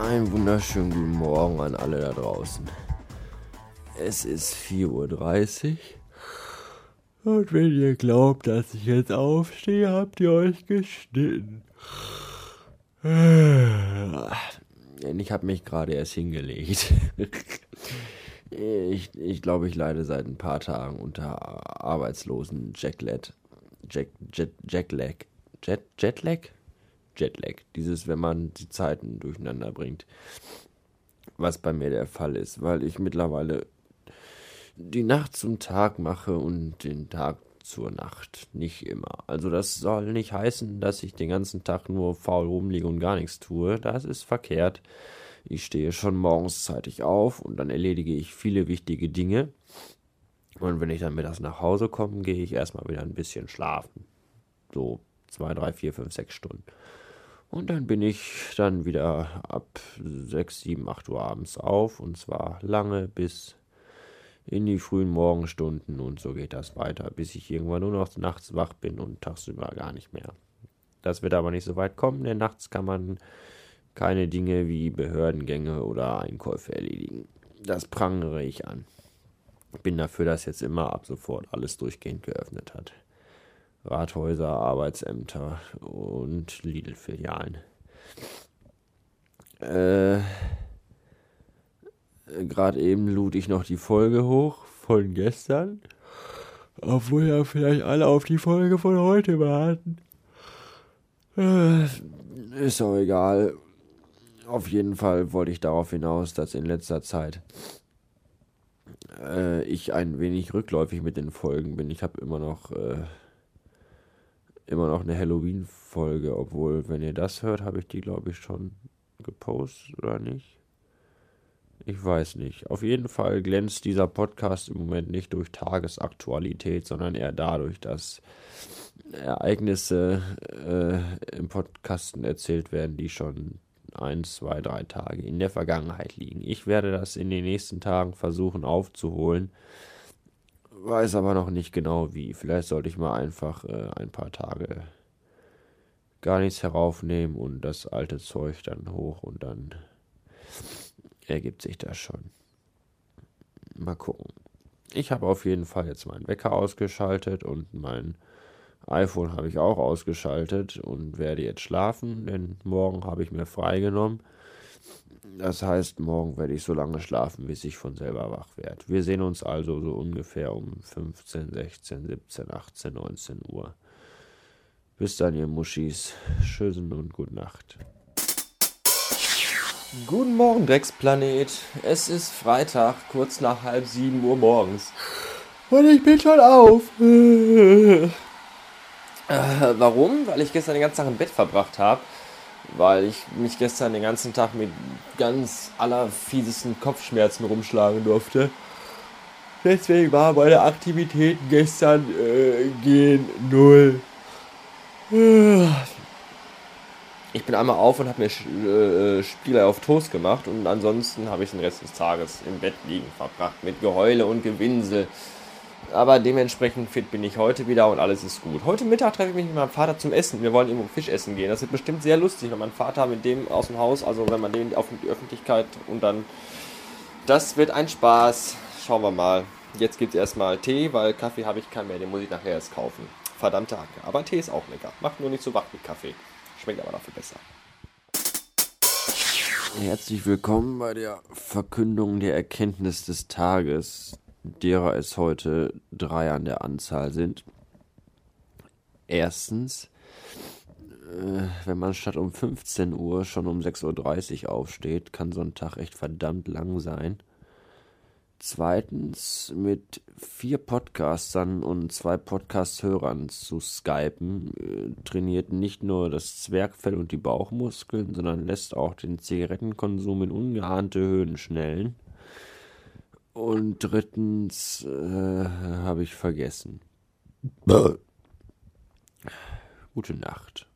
Einen wunderschönen guten Morgen an alle da draußen. Es ist 4.30 Uhr. Und wenn ihr glaubt, dass ich jetzt aufstehe, habt ihr euch geschnitten. Ich habe mich gerade erst hingelegt. Ich, ich glaube, ich leide seit ein paar Tagen unter arbeitslosen Jacklet. Jack, Jet, Jacklag. Jet, Jetlag? Jetlag. Dieses, wenn man die Zeiten durcheinander bringt. Was bei mir der Fall ist, weil ich mittlerweile die Nacht zum Tag mache und den Tag zur Nacht. Nicht immer. Also das soll nicht heißen, dass ich den ganzen Tag nur faul rumliege und gar nichts tue. Das ist verkehrt. Ich stehe schon morgens zeitig auf und dann erledige ich viele wichtige Dinge. Und wenn ich dann mittags nach Hause komme, gehe ich erstmal wieder ein bisschen schlafen. So zwei, drei, vier, fünf, sechs Stunden. Und dann bin ich dann wieder ab sechs, sieben, acht Uhr abends auf und zwar lange bis in die frühen Morgenstunden und so geht das weiter, bis ich irgendwann nur noch nachts wach bin und tagsüber gar nicht mehr. Das wird aber nicht so weit kommen, denn nachts kann man keine Dinge wie Behördengänge oder Einkäufe erledigen. Das prangere ich an. Bin dafür, dass jetzt immer ab sofort alles durchgehend geöffnet hat. Rathäuser, Arbeitsämter und Lidl-Filialen. Äh, Gerade eben lud ich noch die Folge hoch von gestern. Obwohl ja vielleicht alle auf die Folge von heute warten. Äh, ist auch egal. Auf jeden Fall wollte ich darauf hinaus, dass in letzter Zeit äh, ich ein wenig rückläufig mit den Folgen bin. Ich habe immer noch äh, immer noch eine Halloween-Folge, obwohl, wenn ihr das hört, habe ich die, glaube ich, schon gepostet oder nicht. Ich weiß nicht. Auf jeden Fall glänzt dieser Podcast im Moment nicht durch Tagesaktualität, sondern eher dadurch, dass Ereignisse äh, im Podcasten erzählt werden, die schon ein, zwei, drei Tage in der Vergangenheit liegen. Ich werde das in den nächsten Tagen versuchen aufzuholen, weiß aber noch nicht genau wie. Vielleicht sollte ich mal einfach äh, ein paar Tage gar nichts heraufnehmen und das alte Zeug dann hoch und dann ergibt sich das schon. Mal gucken. Ich habe auf jeden Fall jetzt meinen Wecker ausgeschaltet und mein iPhone habe ich auch ausgeschaltet und werde jetzt schlafen, denn morgen habe ich mir freigenommen. Das heißt, morgen werde ich so lange schlafen, bis ich von selber wach werde. Wir sehen uns also so ungefähr um 15, 16, 17, 18, 19 Uhr. Bis dann, ihr Muschis. Tschüssen und gute Nacht. Guten Morgen, Drecksplanet. Es ist Freitag, kurz nach halb sieben Uhr morgens. Und ich bin schon auf. Äh, warum? Weil ich gestern den ganzen Tag im Bett verbracht habe. Weil ich mich gestern den ganzen Tag mit ganz allerfiesesten Kopfschmerzen rumschlagen durfte. Deswegen war meine Aktivitäten gestern äh, gehen null. Ich bin einmal auf und habe mir äh, Spieler auf Toast gemacht und ansonsten habe ich den Rest des Tages im Bett liegen verbracht mit Geheule und Gewinsel. Aber dementsprechend fit bin ich heute wieder und alles ist gut. Heute Mittag treffe ich mich mit meinem Vater zum Essen. Wir wollen irgendwo Fisch essen gehen. Das wird bestimmt sehr lustig, wenn mein Vater mit dem aus dem Haus, also wenn man den auf die Öffentlichkeit und dann. Das wird ein Spaß. Schauen wir mal. Jetzt gibt es erstmal Tee, weil Kaffee habe ich keinen mehr. Den muss ich nachher erst kaufen. Verdammte Hacke. Aber Tee ist auch lecker. Macht nur nicht so wach wie Kaffee. Schmeckt aber dafür besser. Herzlich willkommen bei der Verkündung der Erkenntnis des Tages derer es heute drei an der Anzahl sind. Erstens, äh, wenn man statt um 15 Uhr schon um 6.30 Uhr aufsteht, kann so ein Tag echt verdammt lang sein. Zweitens, mit vier Podcastern und zwei Podcast-Hörern zu skypen, äh, trainiert nicht nur das Zwergfell und die Bauchmuskeln, sondern lässt auch den Zigarettenkonsum in ungeahnte Höhen schnellen. Und drittens äh, habe ich vergessen. Gute Nacht.